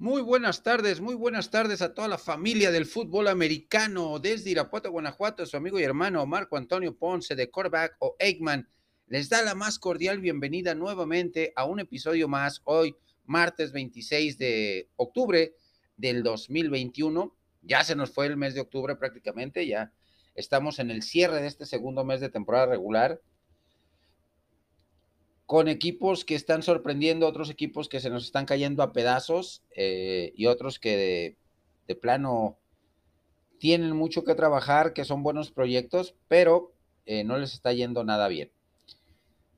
Muy buenas tardes, muy buenas tardes a toda la familia del fútbol americano desde Irapuato, Guanajuato, su amigo y hermano Marco Antonio Ponce de Quarterback o Eggman les da la más cordial bienvenida nuevamente a un episodio más hoy, martes 26 de octubre del 2021. Ya se nos fue el mes de octubre prácticamente, ya estamos en el cierre de este segundo mes de temporada regular con equipos que están sorprendiendo, otros equipos que se nos están cayendo a pedazos eh, y otros que de, plano tienen mucho que trabajar, que son buenos proyectos, pero eh, no les está yendo nada bien.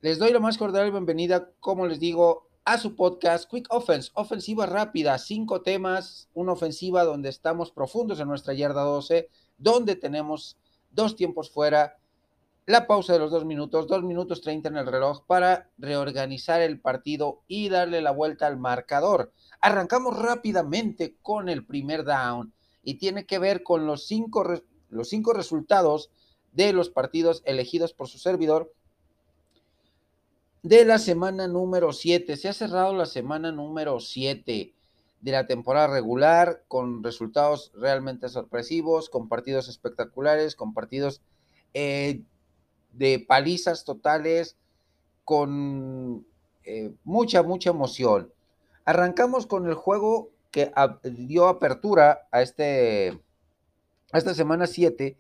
Les doy la más cordial bienvenida, como les digo, a su podcast Quick Offense, ofensiva rápida, cinco temas, una ofensiva donde estamos profundos en nuestra yarda 12, donde tenemos dos tiempos fuera, la pausa de los dos minutos, dos minutos treinta en el reloj para reorganizar el partido y darle la vuelta al marcador. Arrancamos rápidamente con el primer down y tiene que ver con los cinco, los cinco resultados de los partidos elegidos por su servidor de la semana número 7. Se ha cerrado la semana número 7 de la temporada regular con resultados realmente sorpresivos, con partidos espectaculares, con partidos eh, de palizas totales con eh, mucha, mucha emoción. Arrancamos con el juego que dio apertura a, este, a esta semana 7,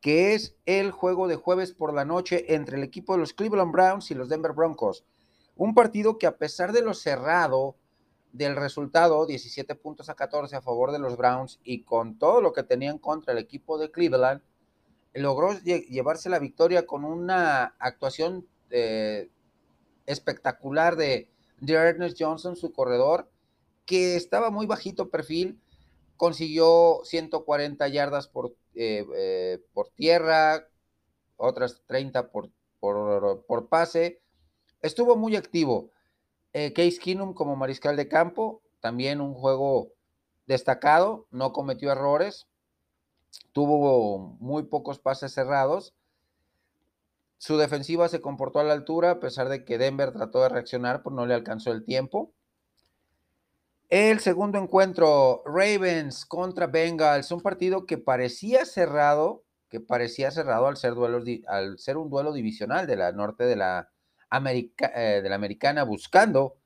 que es el juego de jueves por la noche entre el equipo de los Cleveland Browns y los Denver Broncos. Un partido que a pesar de lo cerrado del resultado, 17 puntos a 14 a favor de los Browns y con todo lo que tenían contra el equipo de Cleveland, logró llevarse la victoria con una actuación eh, espectacular de, Ernest Johnson, su corredor, que estaba muy bajito perfil, consiguió 140 yardas por, eh, eh, por tierra, otras 30 por, por, pase. Estuvo muy activo. Case Keenum como mariscal de campo, también un juego destacado, no cometió errores, tuvo muy pocos pases cerrados. Su defensiva se comportó a la altura, a pesar de que Denver trató de reaccionar, pues no le alcanzó el tiempo. El segundo encuentro, Ravens contra Bengals, un partido que parecía cerrado, que parecía cerrado al ser, al ser un duelo divisional de la norte de la, eh, de la americana, buscando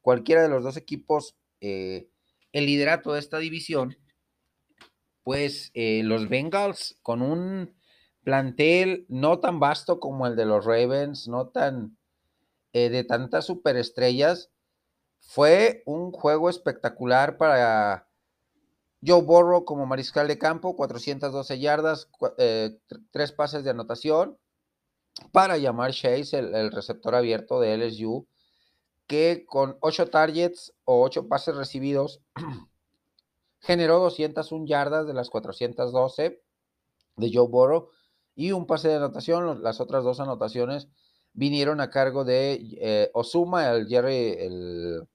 cualquiera de los dos equipos eh, el liderato de esta división pues eh, los Bengals con un plantel no tan vasto como el de los Ravens, no tan eh, de tantas superestrellas, fue un juego espectacular para Joe Burrow como mariscal de campo, 412 yardas, eh, tres pases de anotación para llamar Chase, el, el, receptor abierto de LSU, que con ocho targets o ocho pases recibidos generó 201 yardas de las 412 de Joe Burrow y un pase de anotación. Las otras dos anotaciones vinieron a cargo de eh, Osuma, el Jerry, el,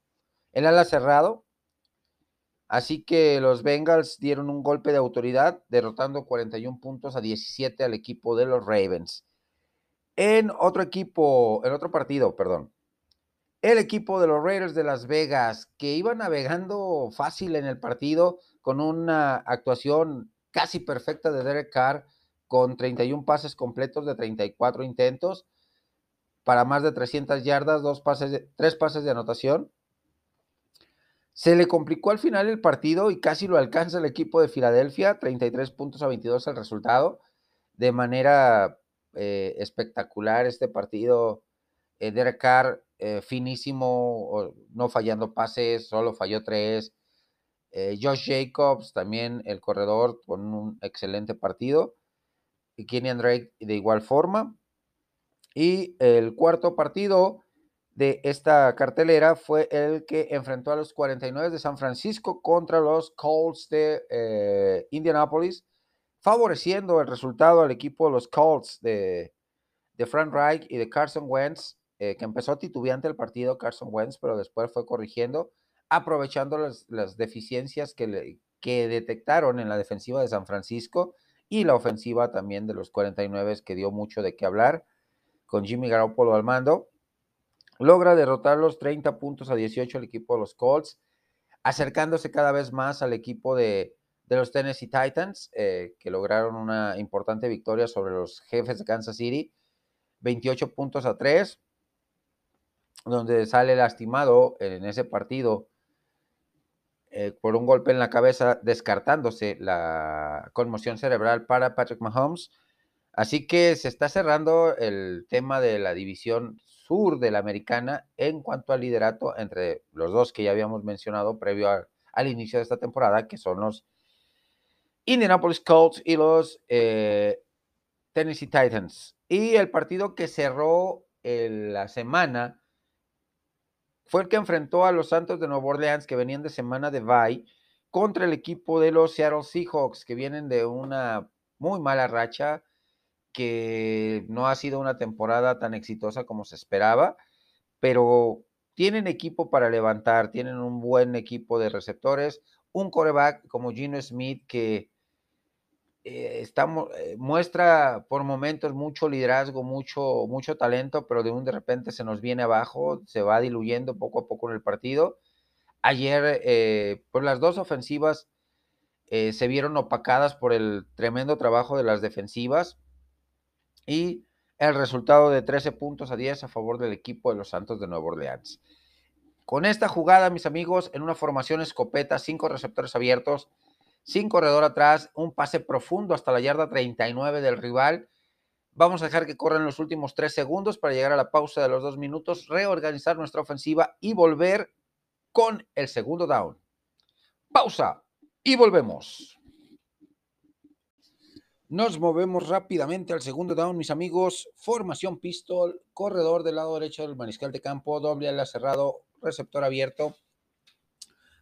el ala cerrado. Así que los Bengals dieron un golpe de autoridad, derrotando 41 puntos a 17 al equipo de los Ravens. En otro equipo, en otro partido, perdón, el equipo de los Raiders de Las Vegas, que iba navegando fácil en el partido con una actuación casi perfecta de Derek Carr, con 31 pases completos de 34 intentos para más de 300 yardas, dos pases tres pases de anotación. Se le complicó al final el partido y casi lo alcanza el equipo de Filadelfia, 33 puntos a 22 el resultado, de manera eh, espectacular este partido. Eh, Derek Carr eh, finísimo, no fallando pases, solo falló tres. Eh, Josh Jacobs, también el corredor, con un excelente partido. Y Kenny Drake de igual forma. Y el cuarto partido de esta cartelera fue el que enfrentó a los 49 de San Francisco contra los Colts de eh, Indianapolis, favoreciendo el resultado al equipo de los Colts de, de Frank Reich y de Carson Wentz. Eh, que empezó titubeante el partido Carson Wentz, pero después fue corrigiendo, aprovechando las, deficiencias que, que detectaron en la defensiva de San Francisco y la ofensiva también de los 49 que dio mucho de qué hablar, con Jimmy Garoppolo al mando. Logra derrotar los 30 puntos a 18 el equipo de los Colts. acercándose cada vez más al equipo de, los Tennessee Titans, eh, que lograron una importante victoria sobre los jefes de Kansas City, 28 puntos a 3, donde sale lastimado en ese partido eh, por un golpe en la cabeza, descartándose la conmoción cerebral para Patrick Mahomes. Así que se está cerrando el tema de la división sur de la americana en cuanto al liderato entre los dos que ya habíamos mencionado previo al inicio de esta temporada, que son los Indianapolis Colts y los eh, Tennessee Titans. Y el partido que cerró la semana fue el que enfrentó a los Santos de Nueva Orleans, que venían de semana de bye, contra el equipo de los Seattle Seahawks, que vienen de una muy mala racha, que no ha sido una temporada tan exitosa como se esperaba, pero tienen equipo para levantar, tienen un buen equipo de receptores, un coreback como Gino Smith que eh, eh, muestra por momentos mucho liderazgo, mucho, mucho talento, pero de un de repente se nos viene abajo, se va diluyendo poco a poco en el partido. Ayer, eh, pues las dos ofensivas se vieron opacadas por el tremendo trabajo de las defensivas y el resultado de 13 puntos a 10 a favor del equipo de los Santos de Nueva Orleans. Con esta jugada, mis amigos, en una formación escopeta, cinco receptores abiertos, sin corredor atrás, un pase profundo hasta la yarda 39 del rival. Vamos a dejar que corran los últimos tres segundos para llegar a la pausa de los dos minutos, reorganizar nuestra ofensiva y volver con el segundo down. Pausa y volvemos. Nos movemos rápidamente al segundo down, mis amigos. Formación pistol, corredor del lado derecho del mariscal de campo, doble ala cerrado, receptor abierto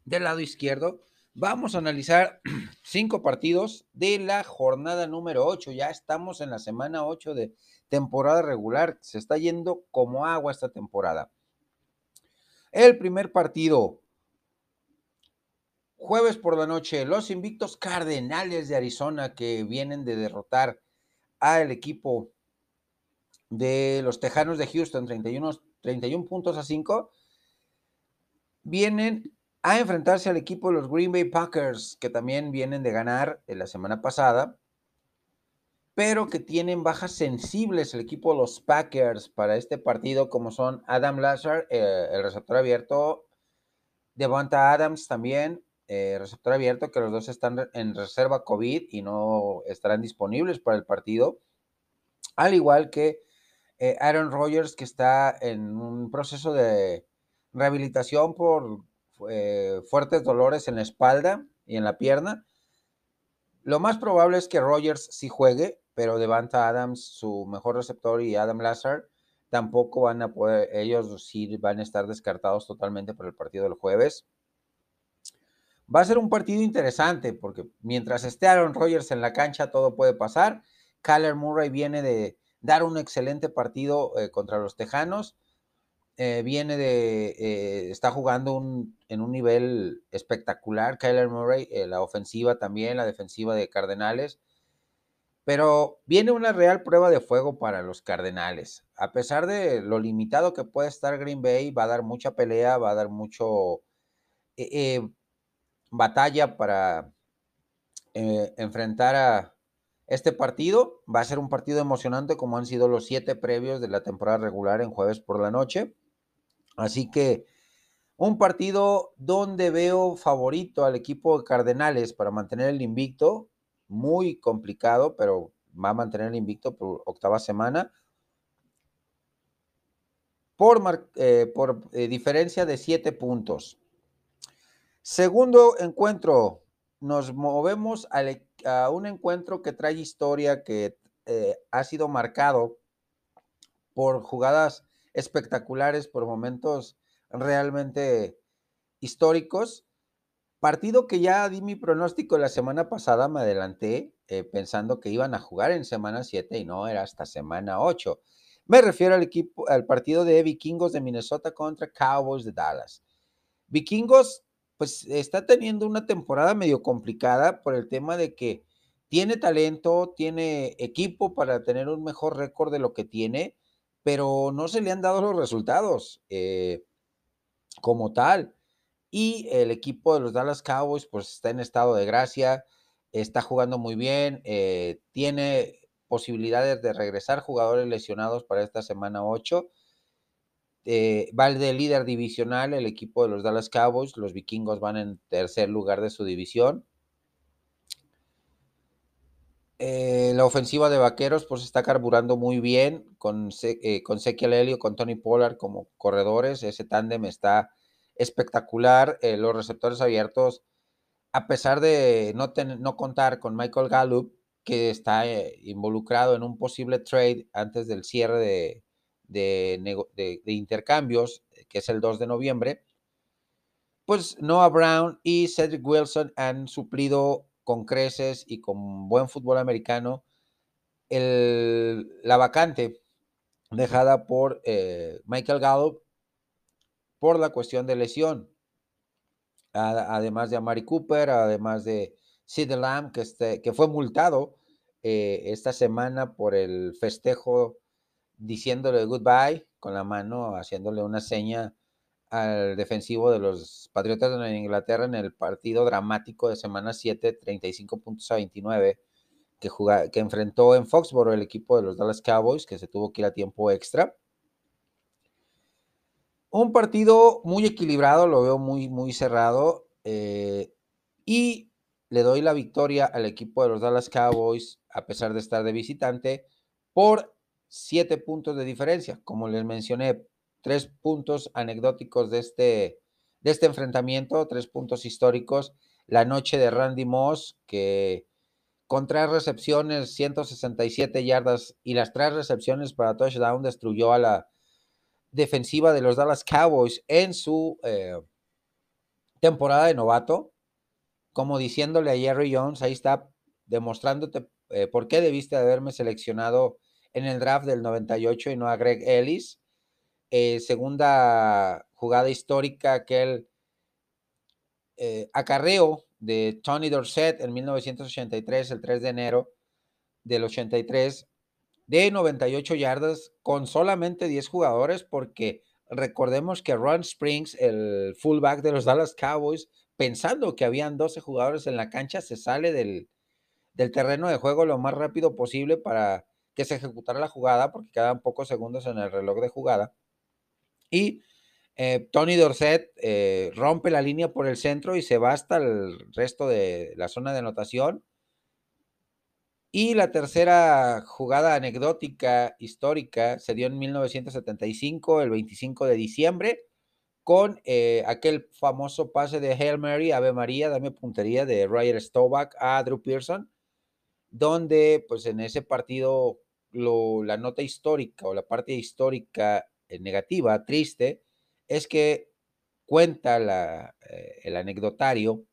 del lado izquierdo. Vamos a analizar cinco partidos de la jornada número 8. Ya estamos en la semana 8 de temporada regular. Se está yendo como agua esta temporada. El primer partido, jueves por la noche, los invictos Cardenales de Arizona que vienen de derrotar al equipo de los Tejanos de Houston, 31, 31 puntos a 5, vienen a enfrentarse al equipo de los Green Bay Packers, que también vienen de ganar en la semana pasada, pero que tienen bajas sensibles el equipo de los Packers para este partido, como son Adam Lazar, eh, el receptor abierto, Devonta Adams también, eh, receptor abierto, que los dos están en reserva COVID y no estarán disponibles para el partido, al igual que eh, Aaron Rodgers, que está en un proceso de rehabilitación por eh, fuertes dolores en la espalda y en la pierna. Lo más probable es que Rogers sí juegue, pero Devanta Adams, su mejor receptor, y Adam Lazar tampoco van a poder, ellos sí van a estar descartados totalmente por el partido del jueves. Va a ser un partido interesante porque mientras esté Aaron Rodgers en la cancha todo puede pasar. Kyler Murray viene de dar un excelente partido eh, contra los Tejanos eh, viene de, eh, está jugando en un nivel espectacular, Kyler Murray, eh, la ofensiva también, la defensiva de Cardenales, pero viene una real prueba de fuego para los Cardenales. A pesar de lo limitado que puede estar Green Bay, va a dar mucha pelea, va a dar mucho batalla para enfrentar a este partido. Va a ser un partido emocionante como han sido los siete previos de la temporada regular en jueves por la noche. Así que un partido donde veo favorito al equipo de Cardenales para mantener el invicto, muy complicado, pero va a mantener el invicto por octava semana. Por, eh, por eh, diferencia de siete puntos. Segundo encuentro, nos movemos e, a, un encuentro que trae historia, que eh, ha sido marcado por jugadas espectaculares, por momentos realmente históricos. Partido que ya di mi pronóstico la semana pasada, me adelanté eh, pensando que iban a jugar en semana 7 y no, era hasta semana 8. Me refiero al equipo, al partido de Vikingos de Minnesota contra Cowboys de Dallas. Vikingos, pues está teniendo una temporada medio complicada por el tema de que tiene talento, tiene equipo para tener un mejor récord de lo que tiene, pero no se le han dado los resultados eh, como tal. Y el equipo de los Dallas Cowboys, pues está en estado de gracia, está jugando muy bien, eh, tiene posibilidades de regresar jugadores lesionados para esta semana 8. Eh, va el de líder divisional, el equipo de los Dallas Cowboys. Los vikingos van en tercer lugar de su división. Eh, la ofensiva de Vaqueros pues está carburando muy bien con, eh, con con Tony Pollard como corredores. Ese tándem está espectacular. Eh, los receptores abiertos, a pesar de no, no contar con Michael Gallup, que está involucrado en un posible trade antes del cierre de, de, intercambios, que es el 2 de noviembre, pues Noah Brown y Cedric Wilson han suplido con creces y con buen fútbol americano la vacante dejada por eh, Michael Gallup por la cuestión de lesión. además de Amari Cooper, además de Sid Lamb, que, este, que fue multado eh, esta semana por el festejo diciéndole goodbye con la mano, haciéndole una seña al defensivo de los Patriotas de Inglaterra en el partido dramático de semana 7, 35 puntos a 29, que, que enfrentó en Foxborough el equipo de los Dallas Cowboys, que se tuvo que ir a tiempo extra. Un partido muy equilibrado, lo veo muy, muy cerrado. Eh, y le doy la victoria al equipo de los Dallas Cowboys, a pesar de estar de visitante, por siete puntos de diferencia. Como les mencioné, tres puntos anecdóticos de este, de este enfrentamiento, tres puntos históricos. La noche de Randy Moss, que con tres recepciones, 167 yardas y las tres recepciones para touchdown destruyó a la defensiva de los Dallas Cowboys en su eh, temporada de novato, como diciéndole a Jerry Jones, ahí está demostrándote eh, por qué debiste haberme seleccionado en el draft del 98 y no a Greg Ellis. Eh, segunda jugada histórica, aquel eh, acarreo de Tony Dorsett en 1983, el 3 de enero del 83, de 98 yardas con solamente 10 jugadores, porque recordemos que Ron Springs, el fullback de los Dallas Cowboys, pensando que habían 12 jugadores en la cancha, se sale del, del terreno de juego lo más rápido posible para que se ejecutara la jugada, porque quedan pocos segundos en el reloj de jugada. Y eh, Tony Dorset eh, rompe la línea por el centro y se va hasta el resto de la zona de anotación. Y la tercera jugada anecdótica histórica se dio en 1975, el 25 de diciembre, con eh, aquel famoso pase de Hail Mary, Ave María, dame puntería de Ryder Staubach a Drew Pearson, donde pues en ese partido la nota histórica o la parte histórica negativa, triste, es que cuenta eh, el anecdotario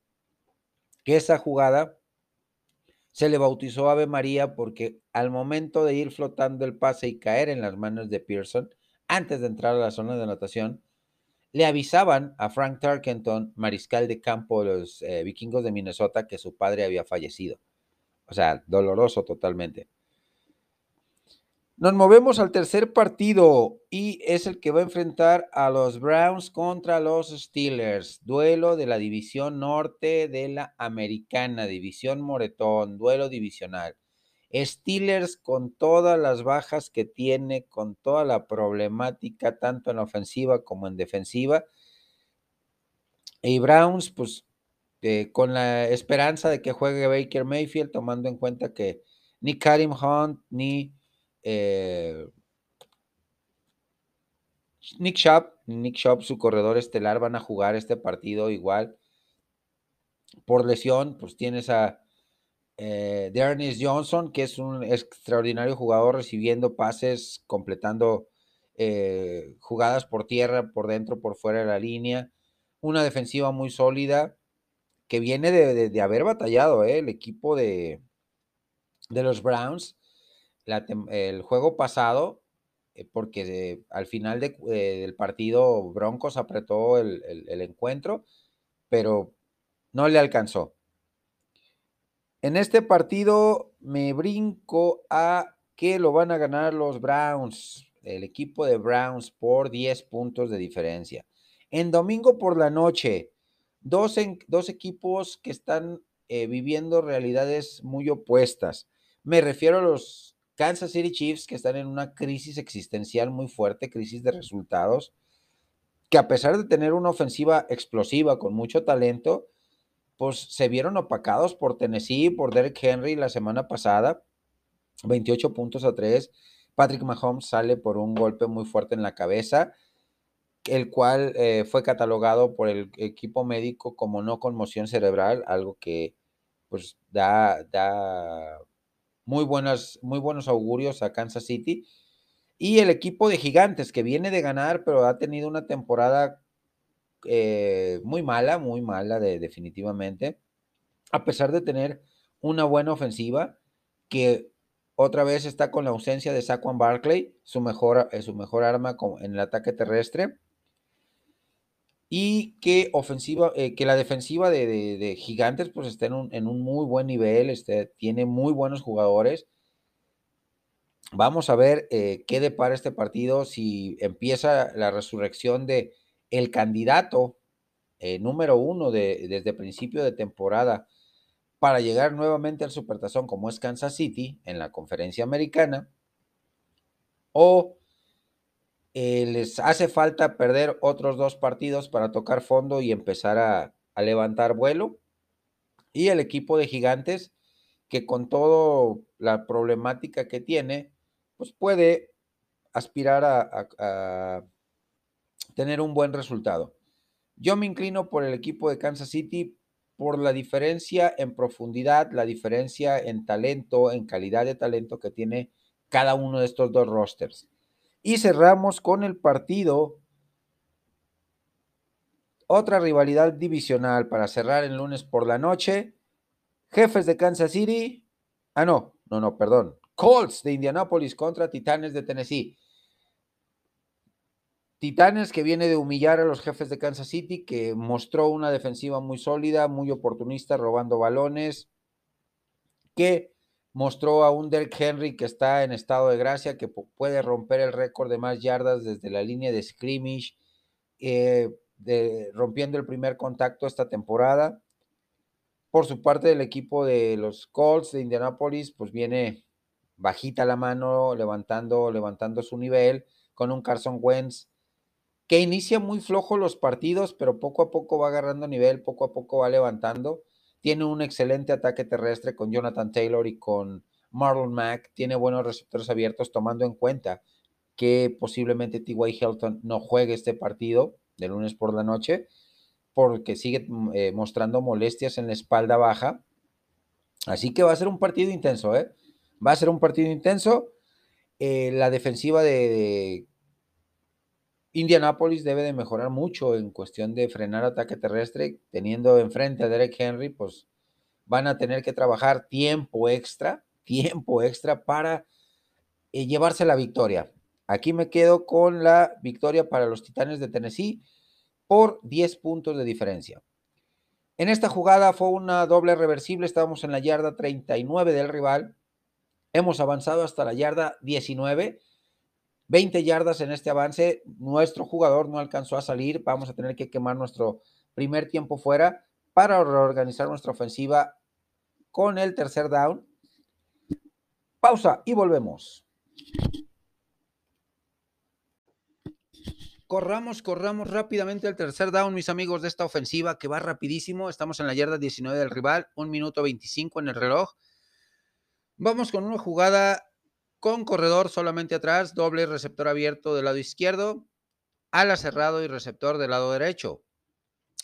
que esa jugada se le bautizó Ave María porque al momento de ir flotando el pase y caer en las manos de Pearson, antes de entrar a la zona de anotación, le avisaban a Frank Tarkenton, mariscal de campo de los eh, vikingos de Minnesota, que su padre había fallecido. O sea, doloroso totalmente. Nos movemos al tercer partido y es el que va a enfrentar a los Browns contra los Steelers. Duelo de la división norte de la americana, división Moretón, duelo divisional. Steelers con todas las bajas que tiene, con toda la problemática, tanto en ofensiva como en defensiva. Y Browns, pues, eh, con la esperanza de que juegue Baker Mayfield, tomando en cuenta que ni Karim Hunt ni eh, Nick Shop, Nick Shop, su corredor estelar, van a jugar este partido igual. Por lesión, pues tienes a eh, Johnson, que es un extraordinario jugador recibiendo pases, completando eh, jugadas por tierra, por dentro, por fuera de la línea. Una defensiva muy sólida que viene de, haber batallado eh, el equipo de, de los Browns el juego pasado, eh, porque al final eh, del partido Broncos apretó el, encuentro, pero no le alcanzó. En este partido me brinco a que lo van a ganar los Browns, el equipo de Browns por 10 puntos de diferencia. En domingo por la noche, dos, dos equipos que están eh, viviendo realidades muy opuestas. Me refiero a los Kansas City Chiefs que están en una crisis existencial muy fuerte, crisis de resultados, que a pesar de tener una ofensiva explosiva con mucho talento, pues se vieron opacados por Tennessee, por Derek Henry la semana pasada, 28 puntos a 3. Patrick Mahomes sale por un golpe muy fuerte en la cabeza el cual eh, fue catalogado por el equipo médico como no conmoción cerebral, algo que pues da, da muy, buenas, muy buenos augurios a Kansas City. Y el equipo de gigantes que viene de ganar, pero ha tenido una temporada eh, muy mala, muy mala de, definitivamente, a pesar de tener una buena ofensiva que otra vez está con la ausencia de Saquon Barkley, su mejor, eh, su mejor arma en el ataque terrestre y que ofensiva, eh, que la defensiva de, Gigantes pues está en un, muy buen nivel, este, tiene muy buenos jugadores. Vamos a ver eh, qué depara este partido si empieza la resurrección de el candidato eh, número uno de, desde principio de temporada para llegar nuevamente al Supertazón como es Kansas City en la conferencia americana o eh, les hace falta perder otros dos partidos para tocar fondo y empezar a, levantar vuelo. Y el equipo de gigantes, que con toda la problemática que tiene, pues puede aspirar a, tener un buen resultado. Yo me inclino por el equipo de Kansas City por la diferencia en profundidad, la diferencia en talento, en calidad de talento que tiene cada uno de estos dos rosters. Y cerramos con el partido. Otra rivalidad divisional para cerrar el lunes por la noche. Jefes de Kansas City. Ah, no, no, no, perdón. Colts de Indianapolis contra Titanes de Tennessee. Titanes que viene de humillar a los jefes de Kansas City, que mostró una defensiva muy sólida, muy oportunista, robando balones, que mostró a un Derek Henry que está en estado de gracia, que puede romper el récord de más yardas desde la línea de scrimmage, eh, rompiendo el primer contacto esta temporada. Por su parte, del equipo de los Colts de Indianapolis, pues viene bajita la mano, levantando, levantando su nivel, con un Carson Wentz que inicia muy flojo los partidos, pero poco a poco va agarrando nivel, poco a poco va levantando tiene un excelente ataque terrestre con Jonathan Taylor y con Marlon Mack. Tiene buenos receptores abiertos, tomando en cuenta que posiblemente T.Y. Hilton no juegue este partido de lunes por la noche, porque sigue mm, eh, mostrando molestias en la espalda baja. Así que va a ser un partido intenso, ¿eh? Va a ser un partido intenso. Eh, la defensiva de, Indianapolis debe de mejorar mucho en cuestión de frenar ataque terrestre, teniendo enfrente a Derek Henry, pues van a tener que trabajar tiempo extra, tiempo extra para eh, llevarse la victoria. Aquí me quedo con la victoria para los Titanes de Tennessee por 10 puntos de diferencia. En esta jugada fue una doble reversible, estábamos en la yarda 39 del rival, hemos avanzado hasta la yarda 19 20 yardas en este avance. Nuestro jugador no alcanzó a salir. Vamos a tener que quemar nuestro primer tiempo fuera para reorganizar nuestra ofensiva con el tercer down. Pausa y volvemos. Corramos, corramos rápidamente el tercer down, mis amigos, de esta ofensiva que va rapidísimo. Estamos en la yarda 19 del rival, un minuto 25 en el reloj. Vamos con una jugada con corredor solamente atrás, doble receptor abierto del lado izquierdo, ala cerrado y receptor del lado derecho.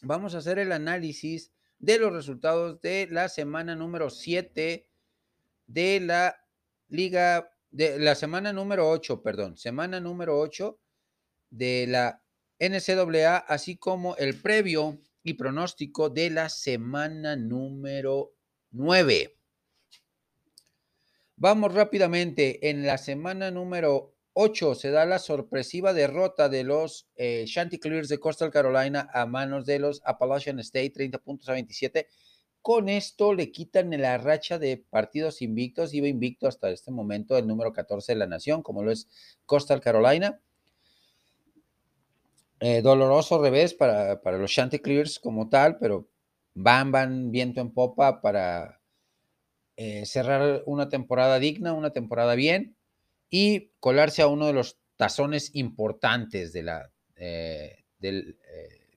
Vamos a hacer el análisis de los resultados de la semana número 7 de la liga, de la semana número 8, perdón, semana número 8 de la NCAA, así como el previo y pronóstico de la semana número 9. Vamos rápidamente. En la semana número 8 se da la sorpresiva derrota de los eh, Chanticleers de Coastal Carolina a manos de los Appalachian State, 30 puntos a 27. Con esto le quitan la racha de partidos invictos. Iba invicto hasta este momento el número 14 de la nación, como lo es Coastal Carolina. Eh, doloroso revés para, para los Chanticleers como tal, pero van, van viento en popa para eh, cerrar una temporada digna, una temporada bien y colarse a uno de los tazones importantes eh, del eh,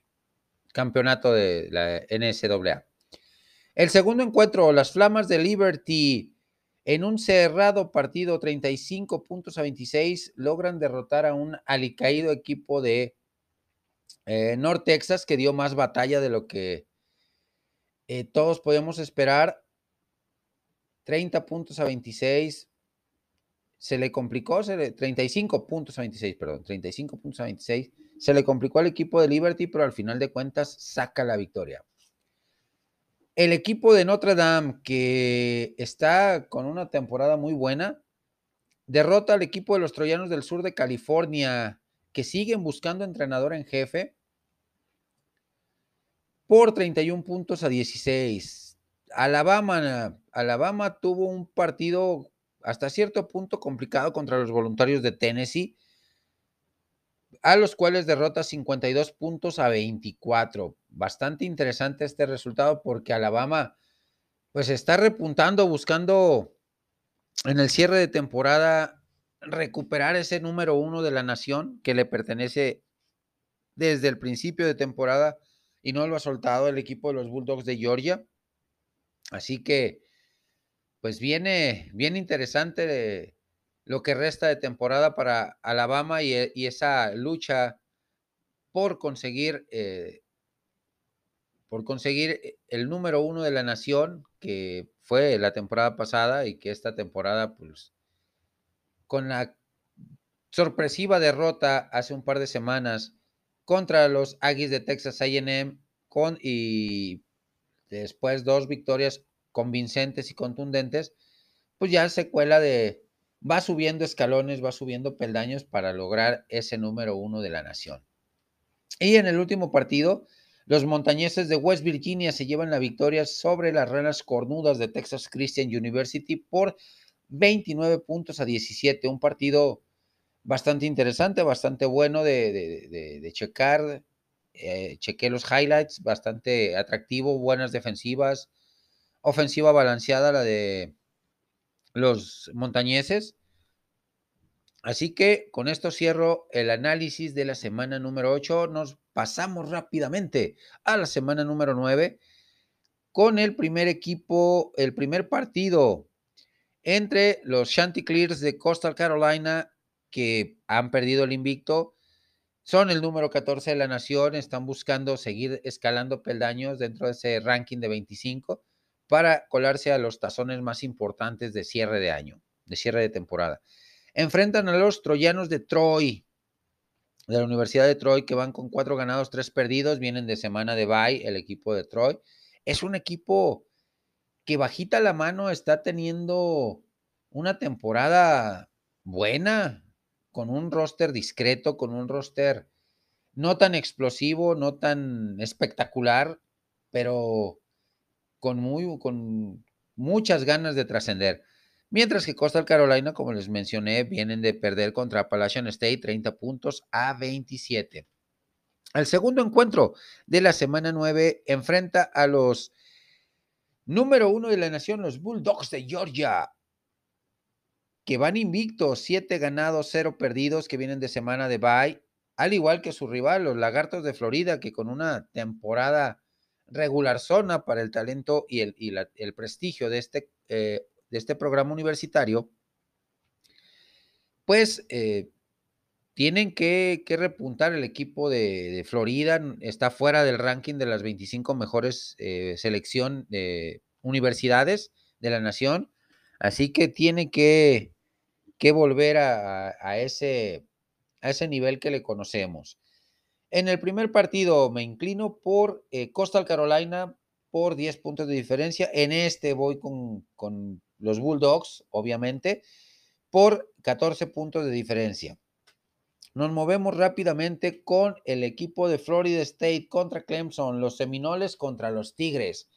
campeonato de la NSAA. El segundo encuentro, las Flamas de Liberty, en un cerrado partido 35 puntos a 26, logran derrotar a un alicaído equipo de North Texas que dio más batalla de lo que todos podíamos esperar. 30 puntos a 26. Se le complicó, se le, 35 puntos a 26, perdón, 35 puntos a 26. Se le complicó al equipo de Liberty, pero al final de cuentas saca la victoria. El equipo de Notre Dame, que está con una temporada muy buena, derrota al equipo de los Troyanos del Sur de California, que siguen buscando entrenador en jefe, por 31 puntos a 16. Alabama, Alabama tuvo un partido hasta cierto punto complicado contra los voluntarios de Tennessee, a los cuales derrota 52 puntos a 24. Bastante interesante este resultado porque Alabama pues está repuntando, buscando en el cierre de temporada recuperar ese número uno de la nación que le pertenece desde el principio de temporada y no lo ha soltado el equipo de los Bulldogs de Georgia. Así que, pues viene bien interesante lo que resta de temporada para Alabama y, y esa lucha por conseguir, eh, por conseguir el número uno de la nación, que fue la temporada pasada y que esta temporada, pues, con la sorpresiva derrota hace un par de semanas contra los Aggies de Texas AM con, y después dos victorias convincentes y contundentes, pues ya secuela de va subiendo escalones, va subiendo peldaños para lograr ese número uno de la nación. Y en el último partido, los montañeses de West Virginia se llevan la victoria sobre las ranas cornudas de Texas Christian University por 29 puntos a 17. Un partido bastante interesante, bastante bueno de checar. Eh, chequé los highlights, bastante atractivo, buenas defensivas, ofensiva balanceada la de los montañeses. Así que con esto cierro el análisis de la semana número 8. Nos pasamos rápidamente a la semana número 9 con el primer equipo, el primer partido entre los Chanticleers de Coastal Carolina que han perdido el invicto. Son el número 14 de la nación, están buscando seguir escalando peldaños dentro de ese ranking de 25 para colarse a los tazones más importantes de cierre de año, de cierre de temporada. Enfrentan a los troyanos de Troy, de la Universidad de Troy, que van con cuatro ganados, tres perdidos, vienen de semana de bye, el equipo de Troy. Es un equipo que bajita la mano está teniendo una temporada buena, con un roster discreto, con un roster no tan explosivo, no tan espectacular, pero con, muy, con muchas ganas de trascender. Mientras que Coastal Carolina, como les mencioné, vienen de perder contra Appalachian State 30 puntos a 27. El segundo encuentro de la semana 9 enfrenta a los número uno de la nación, los Bulldogs de Georgia, que van invictos, 7 ganados, 0 perdidos, que vienen de semana de bye, al igual que su rival, los Lagartos de Florida, que con una temporada regular zona para el talento y el, el prestigio de este, eh, de este programa universitario, pues eh, tienen que, que, repuntar el equipo de, de, Florida, está fuera del ranking de las 25 mejores eh, selección de universidades de la nación, así que tiene que, que volver a, ese, a ese nivel que le conocemos. En el primer partido me inclino por eh, Coastal Carolina por 10 puntos de diferencia. En este voy con, con, los Bulldogs, obviamente, por 14 puntos de diferencia. Nos movemos rápidamente con el equipo de Florida State contra Clemson, los Seminoles contra los Tigres.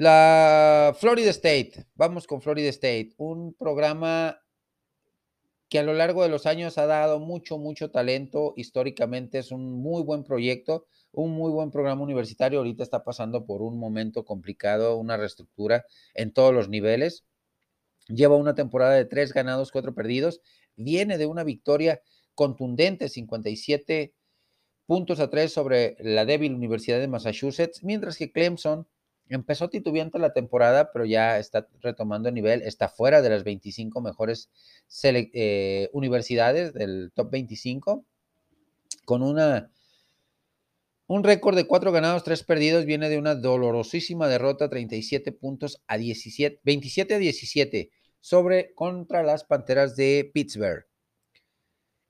La Florida State, vamos con Florida State, un programa que a lo largo de los años ha dado mucho, mucho talento. Históricamente es un muy buen proyecto, un muy buen programa universitario. Ahorita está pasando por un momento complicado, una reestructura en todos los niveles. Lleva una temporada de tres ganados, cuatro perdidos. Viene de una victoria contundente, 57 puntos a tres sobre la débil Universidad de Massachusetts, mientras que Clemson empezó titubeante la temporada, pero ya está retomando nivel, está fuera de las 25 mejores eh, universidades del top 25, con una, un récord de cuatro ganados, tres perdidos, viene de una dolorosísima derrota, 37 puntos a 17, 27 a 17 sobre contra las Panteras de Pittsburgh.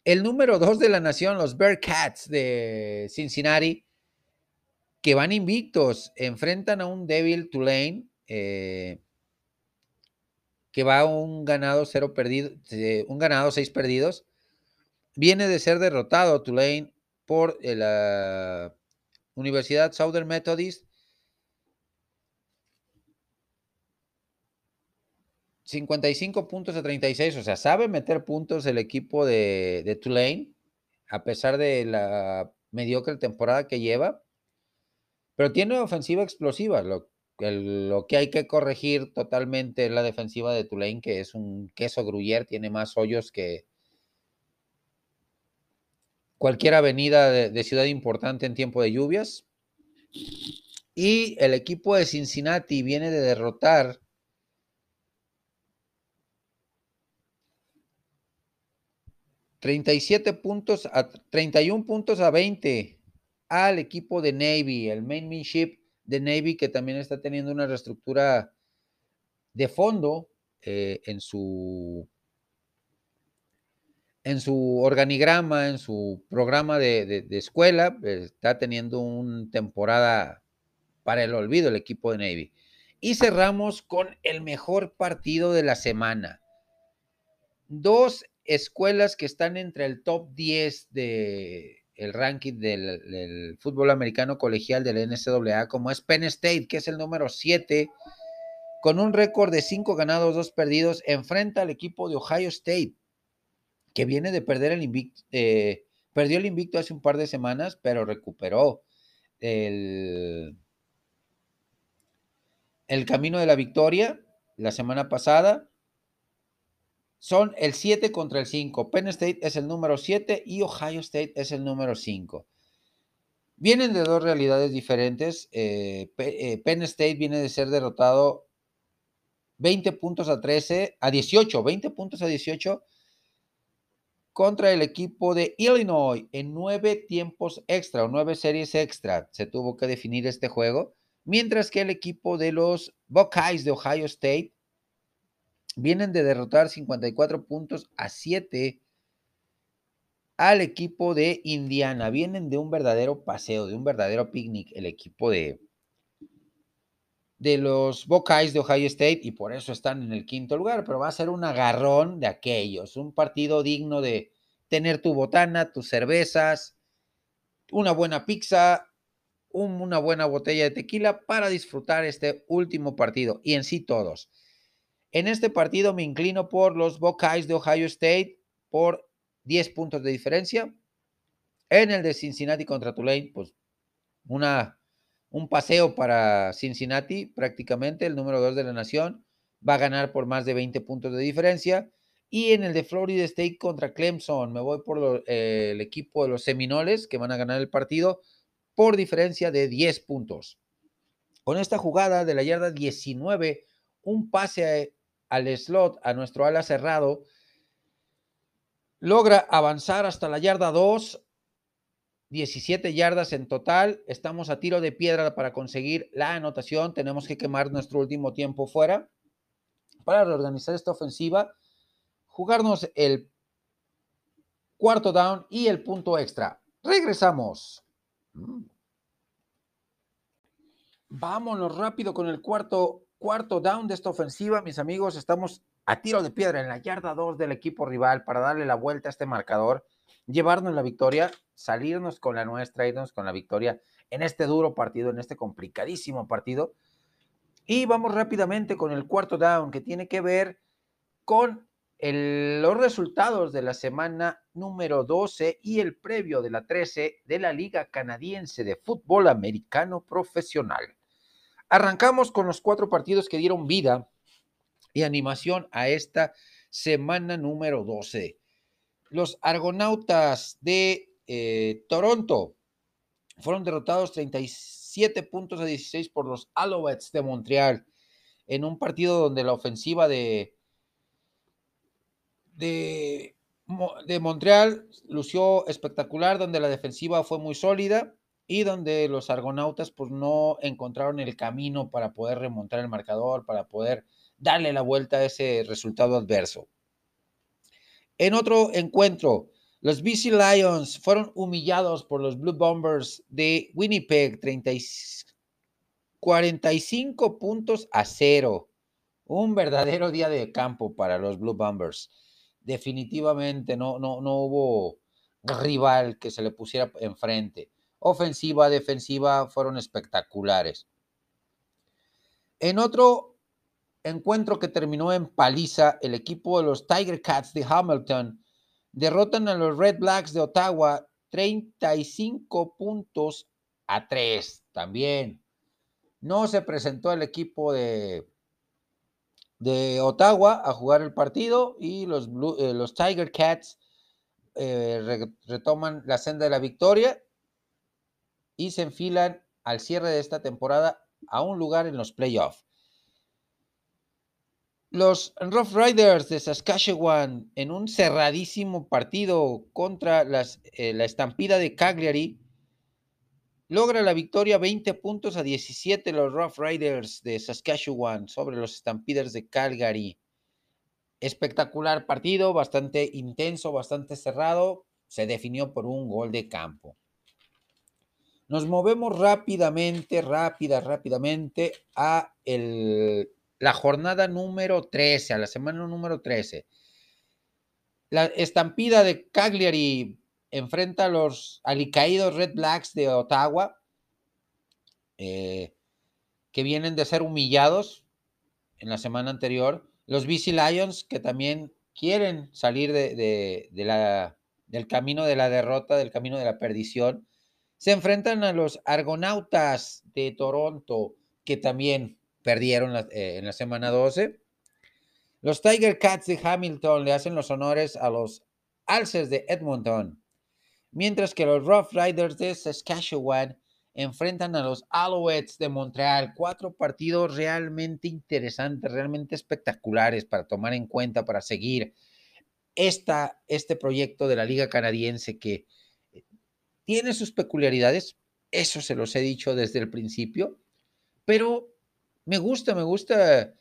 El número dos de la nación, los Bearcats de Cincinnati, que van invictos, enfrentan a un débil Tulane, eh, que va un ganado, cero perdido, eh, un ganado, seis perdidos. Viene de ser derrotado Tulane por eh, la Universidad Southern Methodist. 55 puntos a 36, o sea, sabe meter puntos el equipo de Tulane, a pesar de la mediocre temporada que lleva. Pero tiene ofensiva explosiva. Lo, que hay que corregir totalmente es la defensiva de Tulane, que es un queso gruyer, tiene más hoyos que cualquier avenida de, ciudad importante en tiempo de lluvias. Y el equipo de Cincinnati viene de derrotar ¿37 puntos a 31 puntos a 20 al equipo de Navy, el mainmanship de Navy, que también está teniendo una reestructura de fondo eh, en su en su organigrama, en su programa de, escuela, está teniendo una temporada para el olvido el equipo de Navy. Y cerramos con el mejor partido de la semana. Dos escuelas que están entre el top 10 de, el ranking del, fútbol americano colegial del NCAA, como es Penn State, que es el número 7, con un récord de 5 ganados, 2 perdidos, enfrenta al equipo de Ohio State, que viene de perder el invicto, eh, perdió el invicto hace un par de semanas, pero recuperó el, el camino de la victoria la semana pasada son el 7 contra el 5. Penn State es el número 7 y Ohio State es el número 5. Vienen de dos realidades diferentes. Eh, eh, Penn State viene de ser derrotado 20 puntos a 13, a 18, 20 puntos a 18 contra el equipo de Illinois en nueve tiempos extra o nueve series extra. Se tuvo que definir este juego. Mientras que el equipo de los Buckeyes de Ohio State vienen de derrotar 54 puntos a 7 al equipo de Indiana. Vienen de un verdadero paseo, de un verdadero picnic, el equipo de, de los Buckeyes de Ohio State y por eso están en el quinto lugar, pero va a ser un agarrón de aquellos, un partido digno de tener tu botana, tus cervezas, una buena pizza, una buena botella de tequila para disfrutar este último partido y en sí todos. En este partido me inclino por los Buckeyes de Ohio State por 10 puntos de diferencia. En el de Cincinnati contra Tulane, pues una, un paseo para Cincinnati prácticamente, el número 2 de la nación, va a ganar por más de 20 puntos de diferencia. Y en el de Florida State contra Clemson, me voy por eh, el equipo de los Seminoles que van a ganar el partido por diferencia de 10 puntos. Con esta jugada de la yarda 19, un pase al slot, a nuestro ala cerrado, logra avanzar hasta la yarda 2, 17 yardas en total. Estamos a tiro de piedra para conseguir la anotación. Tenemos que quemar nuestro último tiempo fuera para reorganizar esta ofensiva, jugarnos el cuarto down y el punto extra. Regresamos. Mm. Vámonos rápido con el cuarto Cuarto down de esta ofensiva, mis amigos, estamos a tiro de piedra en la yarda 2 del equipo rival para darle la vuelta a este marcador, llevarnos la victoria, salirnos con la nuestra, irnos con la victoria en este duro partido, en este complicadísimo partido. Y vamos rápidamente con el cuarto down que tiene que ver con los resultados de la semana número 12 y el previo de la 13 de la Liga Canadiense de Fútbol Americano Profesional. Arrancamos con los cuatro partidos que dieron vida y animación a esta semana número 12. Los Argonautas de eh, Toronto fueron derrotados 37 puntos a 16 por los Alouettes de Montreal en un partido donde la ofensiva de de, de Montreal lució espectacular, donde la defensiva fue muy sólida y donde los argonautas pues no encontraron el camino para poder remontar el marcador, para poder darle la vuelta a ese resultado adverso. En otro encuentro, los BC Lions fueron humillados por los Blue Bombers de Winnipeg, 30, 45 puntos a cero. Un verdadero día de campo para los Blue Bombers definitivamente no, no, no hubo rival que se le pusiera enfrente. Ofensiva, defensiva fueron espectaculares. En otro encuentro que terminó en paliza, el equipo de los Tiger Cats de Hamilton derrotan a los Red Blacks de Ottawa 35 puntos a 3 también. No se presentó el equipo de de Ottawa a jugar el partido y los, eh, los Tiger Cats eh, retoman la senda de la victoria y se enfilan al cierre de esta temporada a un lugar en los playoffs. Los Rough Riders de Saskatchewan en un cerradísimo partido contra las, eh, la estampida de Cagliari Logra la victoria 20 puntos a 17 los Rough Riders de Saskatchewan sobre los Stampeders de Calgary. Espectacular partido, bastante intenso, bastante cerrado. Se definió por un gol de campo. Nos movemos rápidamente, rápida, rápidamente a la jornada número 13, a la semana número 13. La estampida de Cagliari enfrenta a los alicaídos Red Blacks de Ottawa, eh, que vienen de ser humillados en la semana anterior. Los BC Lions, que también quieren salir de, la, del camino de la derrota, del camino de la perdición. Se enfrentan a los Argonautas de Toronto, que también perdieron eh, en la semana 12. Los Tiger Cats de Hamilton le hacen los honores a los Alces de Edmonton mientras que los Rough Riders de Saskatchewan enfrentan a los Alouettes de Montreal. Cuatro partidos realmente interesantes, realmente espectaculares para tomar en cuenta, para seguir esta, este proyecto de la Liga Canadiense que tiene sus peculiaridades, eso se los he dicho desde el principio, pero me gusta, me gusta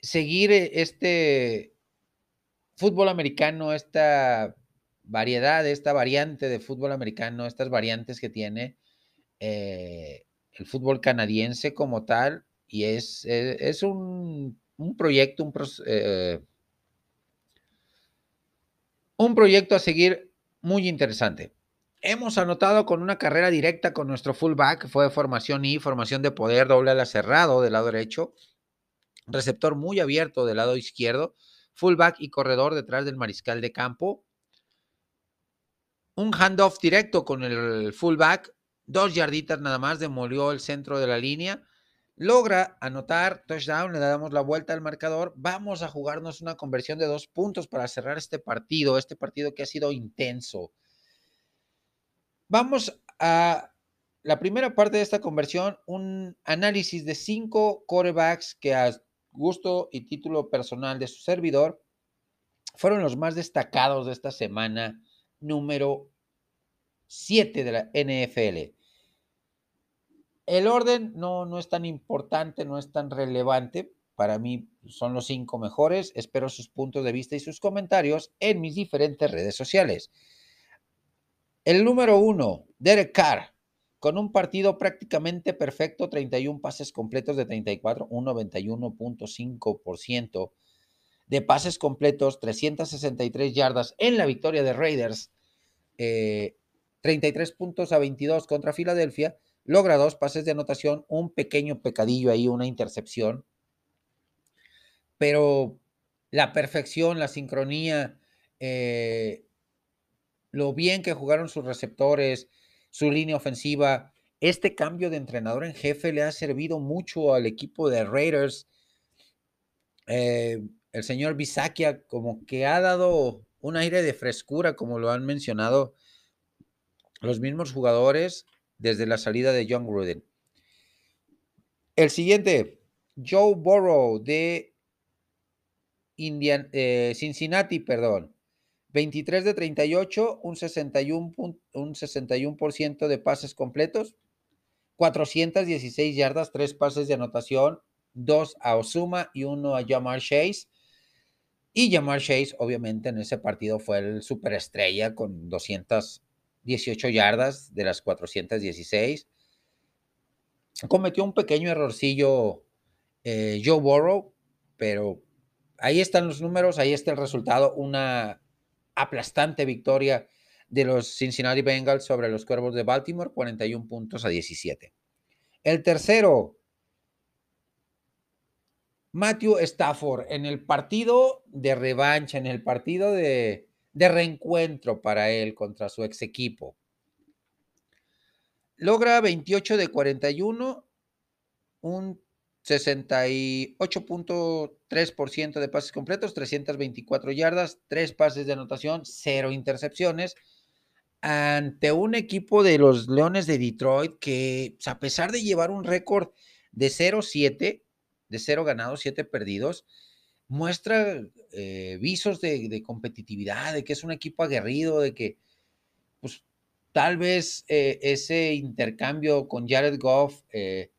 seguir eh, este fútbol americano, esta variedad, esta variante de fútbol americano, estas variantes que tiene eh, el fútbol canadiense como tal, y es, eh, es un, proyecto, un, eh, un proyecto a seguir muy interesante. Hemos anotado con una carrera directa con nuestro fullback, fue formación y formación de poder, doble ala cerrado del lado derecho, receptor muy abierto del lado izquierdo, fullback y corredor detrás del mariscal de campo, un handoff directo con el fullback, dos yarditas nada más, demolió el centro de la línea, logra anotar touchdown, le damos la vuelta al marcador, vamos a jugarnos una conversión de dos puntos para cerrar este partido, este partido que ha sido intenso. Vamos a la primera parte de esta conversión, un análisis de cinco corebacks que a gusto y título personal de su servidor fueron los más destacados de esta semana número 7 de la NFL. El orden no, no es tan importante, no es tan relevante. Para mí son los cinco mejores. Espero sus puntos de vista y sus comentarios en mis diferentes redes sociales. El número uno, Derek Carr, con un partido prácticamente perfecto, 31 pases completos de 34, un 91.5% de pases completos, 363 yardas en la victoria de Raiders, 33 eh, puntos a 22 contra Filadelfia, logra dos pases de anotación, un pequeño pecadillo ahí, una intercepción, pero la perfección, la sincronía, eh, lo bien que jugaron sus receptores, su línea ofensiva. Este cambio de entrenador en jefe le ha servido mucho al equipo de Raiders. Eh, el señor Bisakia como que ha dado un aire de frescura, como lo han mencionado los mismos jugadores desde la salida de John Gruden. El siguiente, Joe Burrow de eh, Cincinnati, perdón. 23 de 38, un 61%, un 61 de pases completos, 416 yardas, 3 pases de anotación, 2 a Osuma y 1 a Jamar Chase. Y Jamar Chase, obviamente, en ese partido fue el superestrella con 218 yardas de las 416. Cometió un pequeño errorcillo eh, Joe Burrow, pero ahí están los números, ahí está el resultado. Una aplastante victoria de los Cincinnati Bengals sobre los Cuervos de Baltimore, 41 puntos a 17. El tercero, Matthew Stafford, en el partido de revancha, en el partido de, reencuentro para él contra su ex equipo. Logra 28 de 41, un 68.3% de pases completos, 324 yardas, 3 pases de anotación, 0 intercepciones, ante un equipo de los Leones de Detroit que, pues, a pesar de llevar un récord de 0-7, de 0 ganados, 7 perdidos, muestra eh, visos de, de, competitividad, de que es un equipo aguerrido, de que pues, tal vez eh, ese intercambio con Jared Goff eh,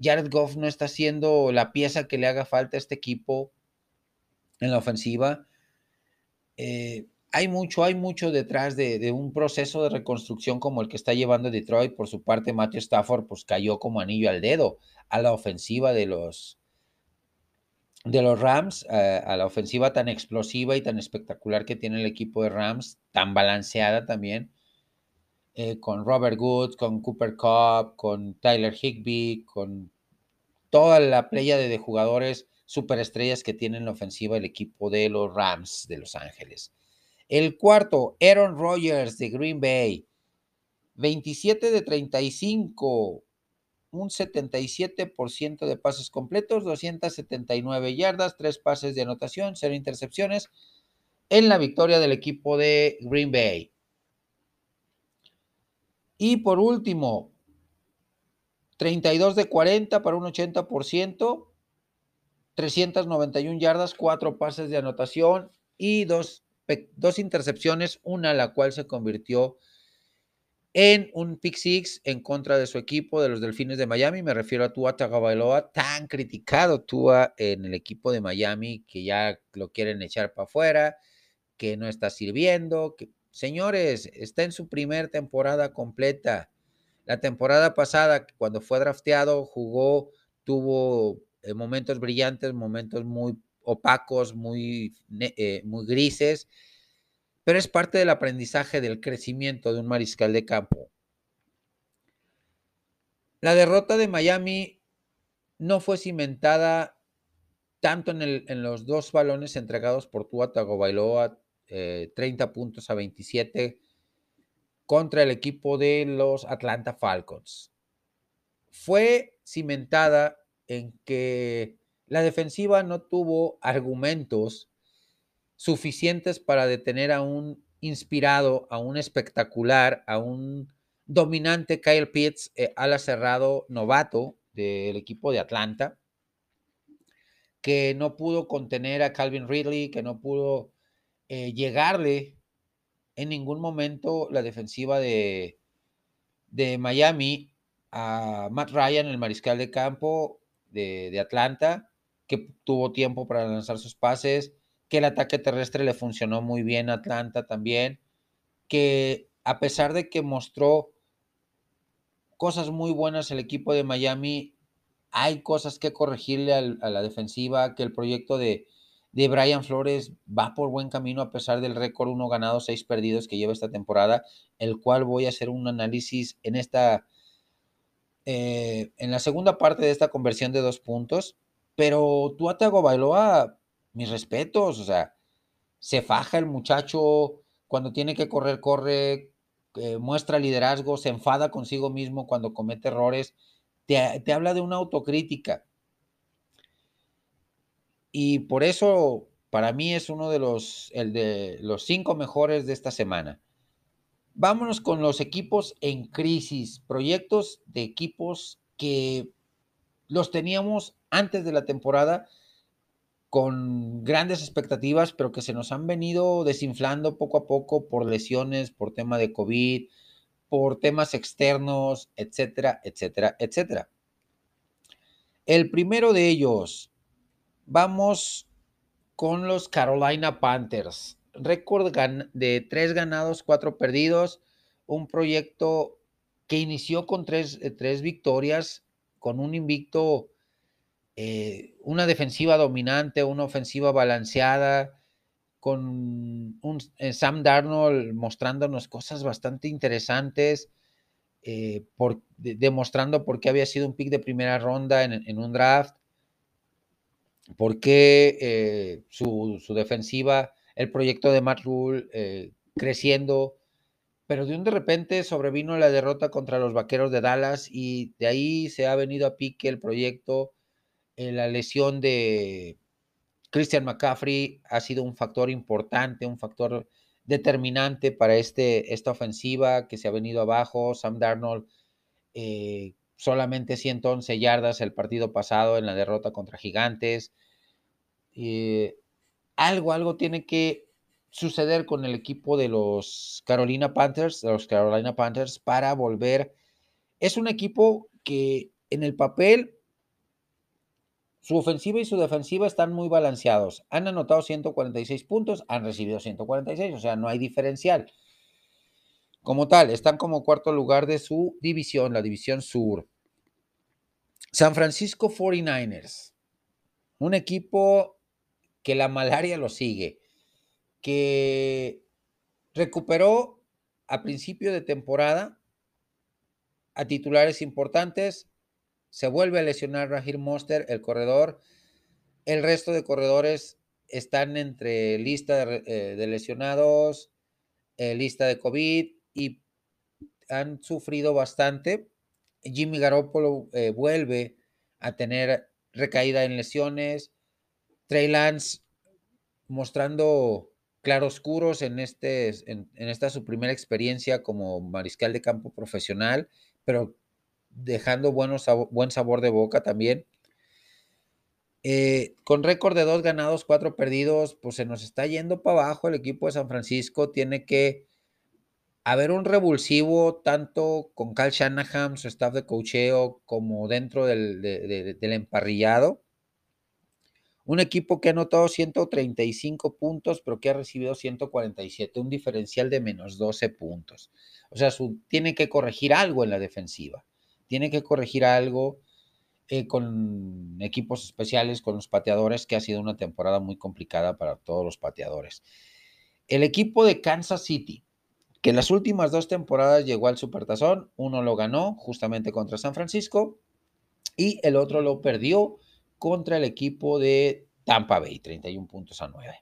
Jared Goff no está siendo la pieza que le haga falta a este equipo en la ofensiva. Eh, hay mucho, hay mucho detrás de, un proceso de reconstrucción como el que está llevando Detroit. Por su parte, Matthew Stafford pues cayó como anillo al dedo a la ofensiva de los, de los Rams, a la ofensiva tan explosiva y tan espectacular que tiene el equipo de Rams, tan balanceada también. Eh, con Robert Woods, con Cooper Cup, con Tyler Higby, con toda la playa de, jugadores superestrellas que tiene en la ofensiva el equipo de los Rams de Los Ángeles. El cuarto, Aaron Rodgers de Green Bay. 27 de 35, un 77% de pases completos, 279 yardas, 3 pases de anotación, 0 intercepciones en la victoria del equipo de Green Bay. Y por último, 32 de 40 para un 80%, 391 yardas, 4 pases de anotación y dos, dos intercepciones, una la cual se convirtió en un pick six en contra de su equipo de los Delfines de Miami. Me refiero a Tua Tagovailoa, tan criticado Tua en el equipo de Miami que ya lo quieren echar para afuera, que no está sirviendo, que Señores, está en su primer temporada completa. La temporada pasada, cuando fue drafteado, jugó, tuvo eh, momentos brillantes, momentos muy opacos, muy, eh, muy grises, pero es parte del aprendizaje del crecimiento de un mariscal de campo. La derrota de Miami no fue cimentada tanto en, en los dos balones entregados por Tua Tagovailoa 30 eh, puntos a 27 contra el equipo de los Atlanta Falcons. Fue cimentada en que la defensiva no tuvo argumentos suficientes para detener a un inspirado, a un espectacular, a un dominante Kyle Pitts, eh, ala cerrado novato del equipo de Atlanta, que no pudo contener a Calvin Ridley, que no pudo eh, llegarle en ningún momento la defensiva de, de Miami a Matt Ryan, el mariscal de campo de, de, Atlanta, que tuvo tiempo para lanzar sus pases, que el ataque terrestre le funcionó muy bien a Atlanta también, que a pesar de que mostró cosas muy buenas el equipo de Miami, hay cosas que corregirle a la defensiva, que el proyecto de, de Brian Flores va por buen camino a pesar del récord uno ganado, seis perdidos que lleva esta temporada, el cual voy a hacer un análisis en esta, eh, en la segunda parte de esta conversión de dos puntos. Pero Tuatago Bailoa mis respetos, o sea, se faja el muchacho, cuando tiene que correr, corre, eh, muestra liderazgo, se enfada consigo mismo cuando comete errores, te habla de una autocrítica. Y por eso, para mí es uno de los, el de los cinco mejores de esta semana. Vámonos con los equipos en crisis, proyectos de equipos que los teníamos antes de la temporada con grandes expectativas, pero que se nos han venido desinflando poco a poco por lesiones, por tema de COVID, por temas externos, etcétera, etcétera, etcétera. El primero de ellos, vamos con los Carolina Panthers. Récord de tres ganados, cuatro perdidos. Un proyecto que inició con tres, eh, tres victorias, con un invicto eh, una defensiva dominante, una ofensiva balanceada, con un eh, Sam Darnold mostrándonos cosas bastante interesantes, demostrando por qué había sido un pick de primera ronda en, un draft, por qué su, defensiva, el proyecto de Matt Rule creciendo, pero de un de repente sobrevino la derrota contra los Vaqueros de Dallas y de ahí se ha venido a pique el proyecto eh, la lesión de Christian McCaffrey ha sido un factor importante, un factor determinante para este, esta ofensiva que se ha venido abajo. Sam Darnold eh, solamente 111 yardas el partido pasado en la derrota contra Gigantes. Eh, algo, algo tiene que suceder con el equipo de los Carolina Panthers, de los Carolina Panthers, para volver. Es un equipo que en el papel su ofensiva y su defensiva están muy balanceados. Han anotado 146 puntos, han recibido 146, o sea, no hay diferencial. Como tal, están como cuarto lugar de su división, la división sur. San Francisco 49ers, un equipo que la malaria lo sigue, que recuperó a principio de temporada a titulares importantes, se vuelve a lesionar Rahir Monster, el corredor. El resto de corredores están entre lista de, eh, lesionados, eh, lista de COVID y han sufrido bastante. Jimmy Garoppolo eh, vuelve a tener recaída en lesiones. Trey Lance mostrando claroscuros en, este, en, esta su primera experiencia como mariscal de campo profesional, pero dejando buenos, buen sabor de boca también. Eh, con récord de dos ganados, cuatro perdidos, pues se nos está yendo para abajo el equipo de San Francisco. Tiene que haber un revulsivo tanto con Cal Shanahan, su staff de cocheo, como dentro del, del emparrillado. Un equipo que ha anotado 135 puntos, pero que ha recibido 147, un diferencial de menos 12 puntos. O sea, su, tiene que corregir algo en la defensiva tiene que corregir algo eh, con equipos especiales, con los pateadores, que ha sido una temporada muy complicada para todos los pateadores. El equipo de Kansas City, que en las últimas dos temporadas llegó al Supertazón, uno lo ganó justamente contra San Francisco y el otro lo perdió contra el equipo de Tampa Bay, 31 puntos a 9.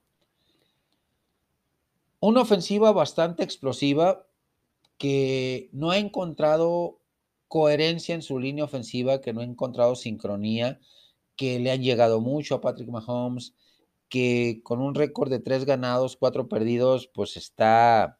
Una ofensiva bastante explosiva que no ha encontrado coherencia en su línea ofensiva, que no ha encontrado sincronía, que le han llegado mucho a Patrick Mahomes, que con un récord de tres ganados, cuatro perdidos, pues está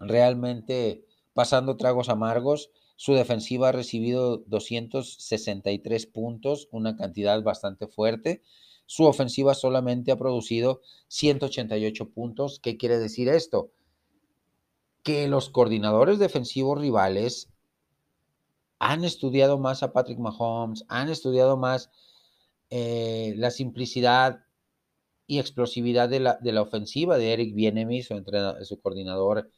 realmente pasando tragos amargos. Su defensiva ha recibido 263 puntos, una cantidad bastante fuerte. Su ofensiva solamente ha producido 188 puntos. ¿Qué quiere decir esto? Que los coordinadores defensivos rivales han estudiado más a Patrick Mahomes, han estudiado más eh, la simplicidad y explosividad de la, de la ofensiva de Eric Bienemy, su, su coordinador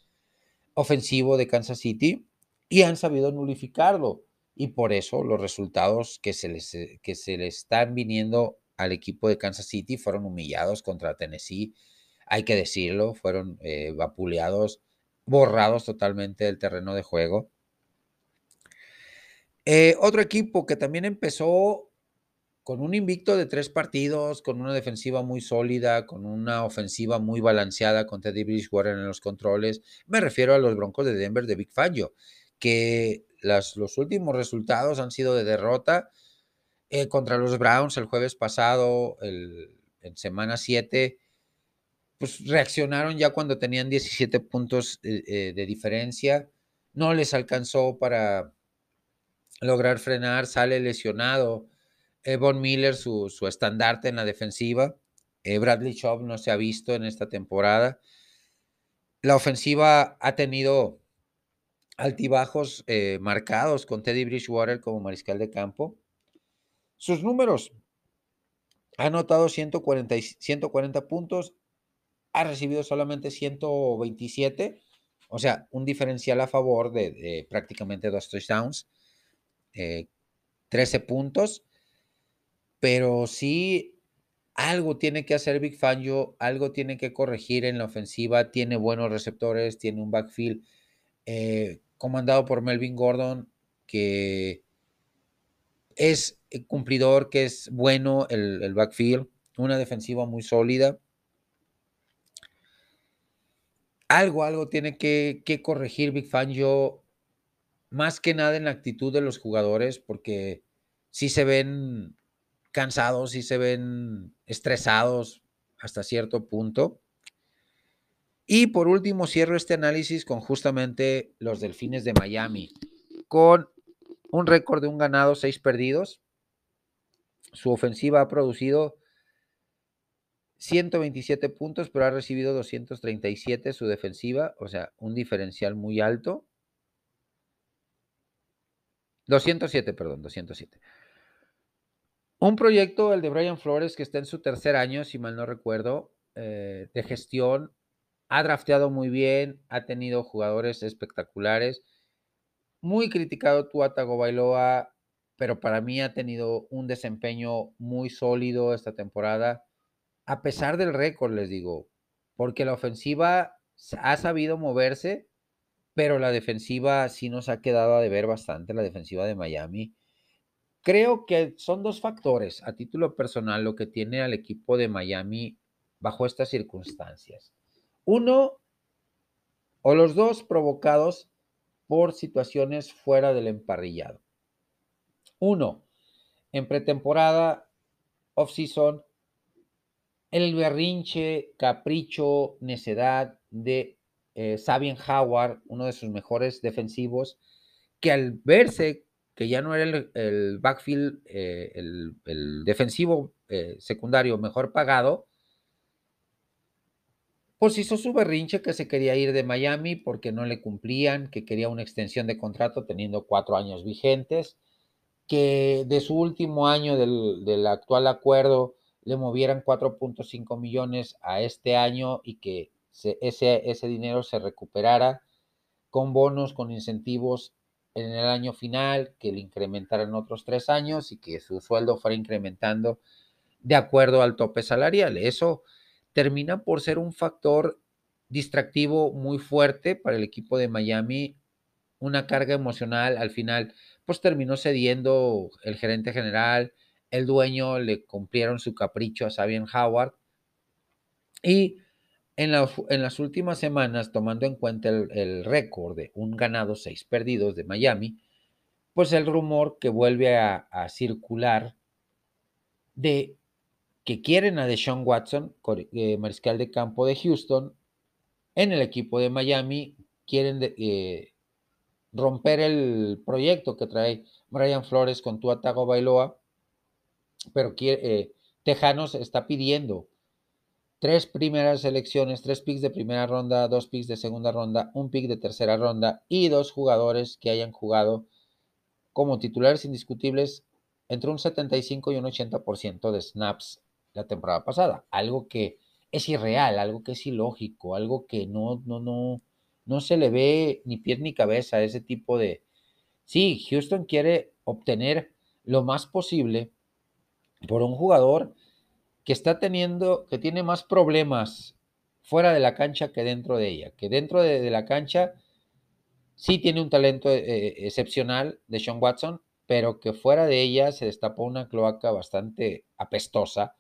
ofensivo de Kansas City, y han sabido nulificarlo. Y por eso los resultados que se les, eh, que se le están viniendo al equipo de Kansas City fueron humillados contra Tennessee, hay que decirlo, fueron eh, vapuleados, borrados totalmente del terreno de juego. Eh, otro equipo que también empezó con un invicto de tres partidos, con una defensiva muy sólida, con una ofensiva muy balanceada con Teddy Bridgewater en los controles. Me refiero a los Broncos de Denver de Big Fangio, que los últimos resultados han sido de derrota eh, contra los Browns el jueves pasado, el, en semana 7. Pues reaccionaron ya cuando tenían 17 puntos eh, eh, de diferencia. No les alcanzó para lograr frenar, sale lesionado Von Miller, su, estandarte en la defensiva. Eh, Bradley Chubb no se ha visto en esta temporada. La ofensiva ha tenido altibajos eh, marcados con Teddy Bridgewater como mariscal de campo. Sus números. Ha anotado 140, 140 puntos, ha recibido solamente 127, o sea, un diferencial a favor de, prácticamente dos touchdowns, 13 eh, puntos pero sí algo tiene que hacer Big Fangio, algo tiene que corregir en la ofensiva, tiene buenos receptores, tiene un backfield eh, comandado por Melvin Gordon, que es cumplidor, que es bueno el, backfield, una defensiva muy sólida. Algo, algo tiene que, que corregir Big Fangio, más que nada en la actitud de los jugadores, porque sí se ven cansados y se ven estresados hasta cierto punto. Y por último, cierro este análisis con justamente los Delfines de Miami, con un récord de un ganado, seis perdidos. Su ofensiva ha producido 127 puntos, pero ha recibido 237 su defensiva, o sea, un diferencial muy alto. 207, perdón, 207. Un proyecto, el de Brian Flores, que está en su tercer año, si mal no recuerdo, eh, de gestión. Ha drafteado muy bien, ha tenido jugadores espectaculares. Muy criticado Tuatago Bailoa, pero para mí ha tenido un desempeño muy sólido esta temporada, a pesar del récord, les digo, porque la ofensiva ha sabido moverse, pero la defensiva sí nos ha quedado a deber bastante, la defensiva de Miami Creo que son dos factores a título personal lo que tiene al equipo de Miami bajo estas circunstancias. Uno, o los dos provocados por situaciones fuera del emparrillado. Uno, en pretemporada, off-season, el berrinche, capricho, necedad de eh, Sabian Howard, uno de sus mejores defensivos, que al verse que ya no era el, backfield, eh, el, defensivo eh, secundario mejor pagado, pues hizo su berrinche que se quería ir de Miami porque no le cumplían, que quería una extensión de contrato teniendo cuatro años vigentes, que de su último año del, actual acuerdo le movieran 4.5 millones a este año y que ese, ese dinero se recuperara con bonos, con incentivos en el año final, que le incrementaran otros tres años y que su sueldo fuera incrementando de acuerdo al tope salarial. Eso termina por ser un factor distractivo muy fuerte para el equipo de Miami, una carga emocional al final, pues terminó cediendo el gerente general, el dueño le cumplieron su capricho a Sabian Howard y en, las últimas semanas, tomando en cuenta el, récord de un ganado, seis perdidos de Miami, pues el rumor que vuelve a, circular de que quieren a Deshaun Watson, eh, mariscal de campo de Houston, en el equipo de Miami, quieren eh, romper el proyecto que trae Brian Flores con Tuatago Bailoa, pero eh, Tejanos está pidiendo tres primeras elecciones, tres picks de primera ronda, dos picks de segunda ronda, un pick de tercera ronda y dos jugadores que hayan jugado como titulares indiscutibles entre un 75 y un 80% de snaps la temporada pasada. Algo que es irreal, algo que es ilógico, algo que no, no, no, no se le ve ni pie ni cabeza a ese tipo de... Sí, Houston quiere obtener lo más posible por un jugador que está teniendo, que tiene más problemas fuera de la cancha que dentro de ella, que dentro de, la cancha sí tiene un talento eh, excepcional de Sean Watson, pero que fuera de ella se destapó una cloaca bastante apestosa,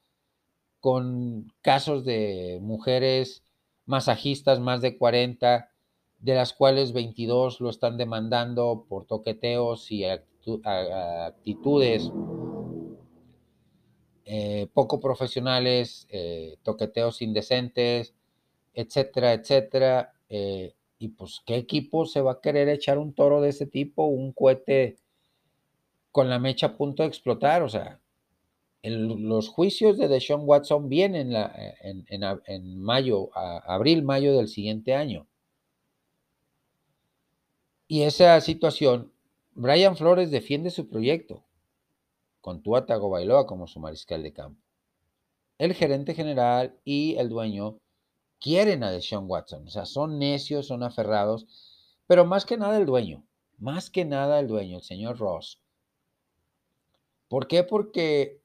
con casos de mujeres masajistas más de 40, de las cuales 22 lo están demandando por toqueteos y actitudes eh, poco profesionales, eh, toqueteos indecentes, etcétera, etcétera. Eh, y pues, ¿qué equipo se va a querer echar un toro de ese tipo, un cohete con la mecha a punto de explotar? O sea, los juicios de Deshaun Watson vienen en, en, mayo, abril, mayo del siguiente año. Y esa situación, Brian Flores defiende su proyecto con Tua Tagovailoa como su mariscal de campo. El gerente general y el dueño quieren a Deshaun Watson, o sea, son necios, son aferrados, pero más que nada el dueño, más que nada el dueño, el señor Ross. ¿Por qué? Porque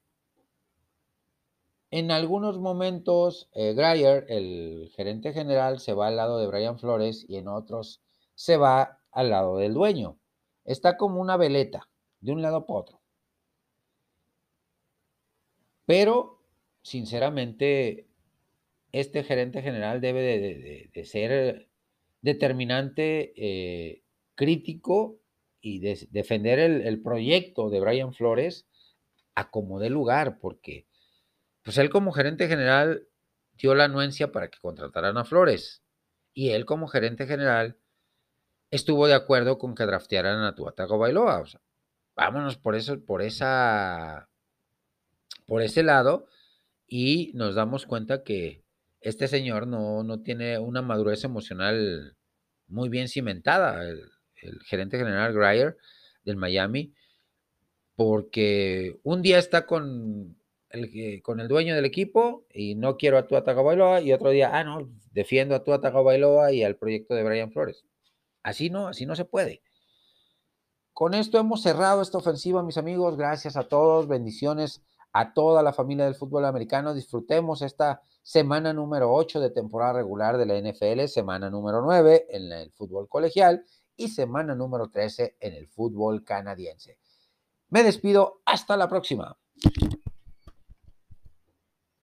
en algunos momentos eh, Greyer, el gerente general, se va al lado de Brian Flores y en otros se va al lado del dueño. Está como una veleta, de un lado para otro. Pero, sinceramente, este gerente general debe de, ser determinante, eh, crítico y defender el, proyecto de Brian Flores a como de lugar, porque pues él como gerente general dio la anuencia para que contrataran a Flores y él como gerente general estuvo de acuerdo con que draftearan a Tuatago Bailoa. Vámonos por eso, por esa por ese lado y nos damos cuenta que este señor no, no tiene una madurez emocional muy bien cimentada, el, gerente general Greyer del Miami, porque un día está con el, con el dueño del equipo y no quiero a Tua Tagovailoa y otro día, ah, no, defiendo a Tua Tagovailoa y al proyecto de Brian Flores. Así no, así no se puede. Con esto hemos cerrado esta ofensiva, mis amigos. Gracias a todos, bendiciones a toda la familia del fútbol americano. Disfrutemos esta semana número 8 de temporada regular de la NFL, semana número 9 en el fútbol colegial y semana número 13 en el fútbol canadiense. Me despido, hasta la próxima.